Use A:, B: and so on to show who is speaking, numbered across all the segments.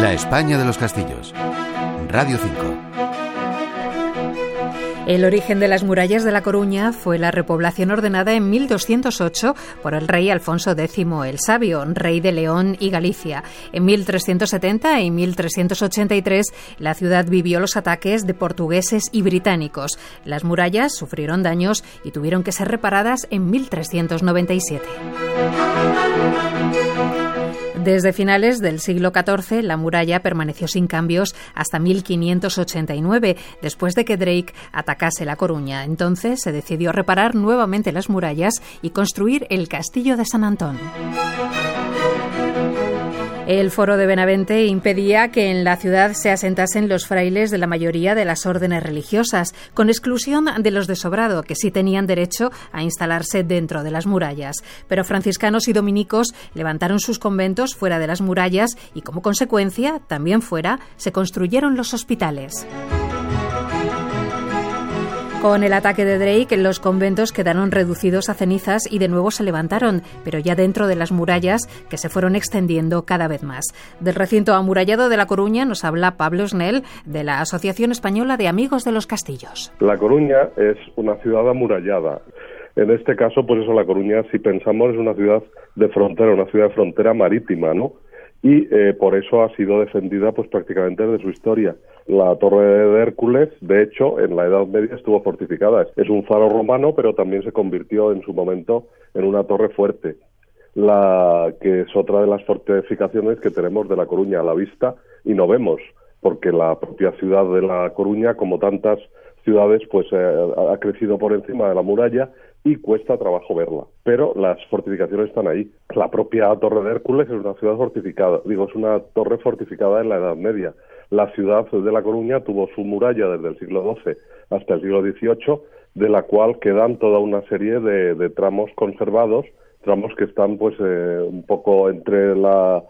A: La España de los Castillos. Radio 5.
B: El origen de las murallas de La Coruña fue la repoblación ordenada en 1208 por el rey Alfonso X el Sabio, rey de León y Galicia. En 1370 y 1383 la ciudad vivió los ataques de portugueses y británicos. Las murallas sufrieron daños y tuvieron que ser reparadas en 1397. Desde finales del siglo XIV, la muralla permaneció sin cambios hasta 1589, después de que Drake atacase La Coruña. Entonces se decidió reparar nuevamente las murallas y construir el castillo de San Antón. El foro de Benavente impedía que en la ciudad se asentasen los frailes de la mayoría de las órdenes religiosas, con exclusión de los de Sobrado, que sí tenían derecho a instalarse dentro de las murallas. Pero franciscanos y dominicos levantaron sus conventos fuera de las murallas y, como consecuencia, también fuera, se construyeron los hospitales. Con el ataque de Drake, los conventos quedaron reducidos a cenizas y de nuevo se levantaron, pero ya dentro de las murallas que se fueron extendiendo cada vez más. Del recinto amurallado de La Coruña nos habla Pablo Snell, de la Asociación Española de Amigos de los Castillos.
C: La Coruña es una ciudad amurallada. En este caso, pues eso, La Coruña, si pensamos, es una ciudad de frontera, una ciudad de frontera marítima, ¿no? Y eh, por eso ha sido defendida pues prácticamente desde su historia. La torre de Hércules, de hecho, en la Edad Media estuvo fortificada. Es un faro romano, pero también se convirtió en su momento en una torre fuerte, la que es otra de las fortificaciones que tenemos de La Coruña a la vista y no vemos, porque la propia ciudad de La Coruña, como tantas ciudades, pues eh, ha crecido por encima de la muralla y cuesta trabajo verla. Pero las fortificaciones están ahí. La propia Torre de Hércules es una ciudad fortificada, digo, es una torre fortificada en la Edad Media. La ciudad de La Coruña tuvo su muralla desde el siglo XII hasta el siglo XVIII, de la cual quedan toda una serie de, tramos conservados, tramos que están pues eh, un poco entre la,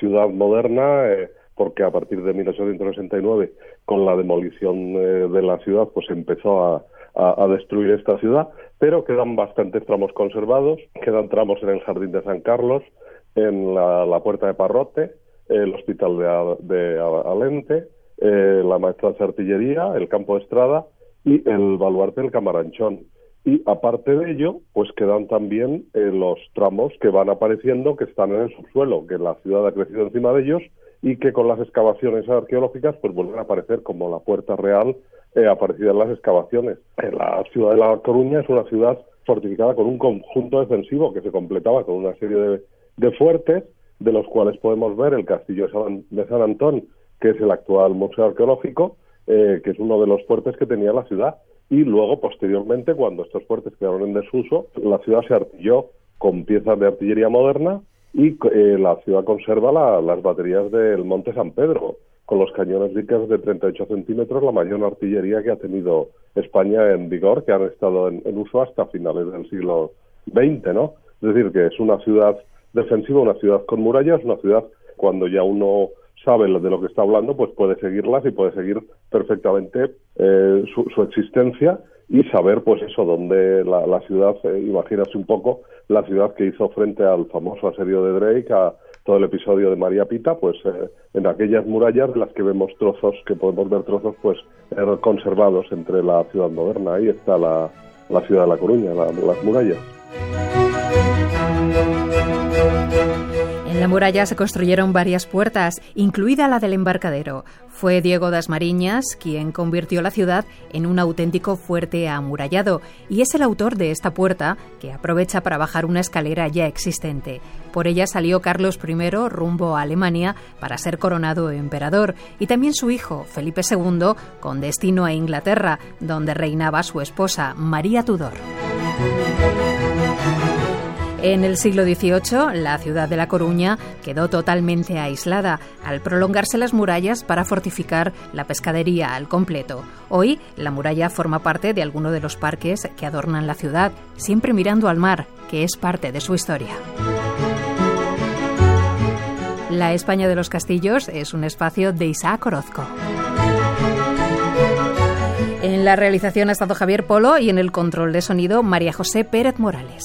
C: ciudad moderna, eh, porque a partir de 1869, con la demolición eh, de la ciudad, pues empezó a, a, destruir esta ciudad, pero quedan bastantes tramos conservados, quedan tramos en el Jardín de San Carlos, en la, Puerta de Parrote, el Hospital de, de Alente, eh, la Maestranza de Artillería, el Campo de Estrada y el Baluarte del Camaranchón. Y aparte de ello, pues quedan también eh, los tramos que van apareciendo que están en el subsuelo, que la ciudad ha crecido encima de ellos y que con las excavaciones arqueológicas pues vuelven a aparecer como la Puerta Real eh, las excavaciones. La ciudad de La Coruña es una ciudad fortificada con un conjunto defensivo que se completaba con una serie de, fuertes, de los cuales podemos ver el castillo de San, Antón, que es el actual museo arqueológico, eh, que es uno de los fuertes que tenía la ciudad. Y luego, posteriormente, cuando estos fuertes quedaron en desuso, la ciudad se artilló con piezas de artillería moderna y eh, la ciudad conserva las baterías del Monte San Pedro, con los cañones Vickers de 38 centímetros, la mayor artillería que ha tenido España en vigor, que han estado en, uso hasta finales del siglo XX, ¿no? Es decir, que es una ciudad defensiva, una ciudad con murallas, una ciudad cuando ya uno sabe de lo que está hablando, pues puede seguirlas y puede seguir perfectamente eh, su, existencia y saber, pues eso, dónde la, ciudad, eh, imagínase un poco, la ciudad que hizo frente al famoso asedio de Drake, a, todo el episodio de María Pita, pues eh, en aquellas murallas de las que vemos trozos, que podemos ver trozos, pues eh, conservados entre la ciudad moderna. Ahí está la, ciudad de La Coruña, las murallas.
B: En la muralla se construyeron varias puertas, incluida la del embarcadero. Fue Diego das Mariñas quien convirtió la ciudad en un auténtico fuerte amurallado y es el autor de esta puerta que aprovecha para bajar una escalera ya existente. Por ella salió Carlos I rumbo a Alemania para ser coronado emperador y también su hijo Felipe II con destino a Inglaterra, donde reinaba su esposa María Tudor. En el siglo XVIII, la ciudad de La Coruña quedó totalmente aislada al prolongarse las murallas para fortificar la pescadería al completo. Hoy, la muralla forma parte de alguno de los parques que adornan la ciudad, siempre mirando al mar, que es parte de su historia. La España de los Castillos es un espacio de Isaac Orozco. En la realización ha estado Javier Polo y en el control de sonido María José Pérez Morales.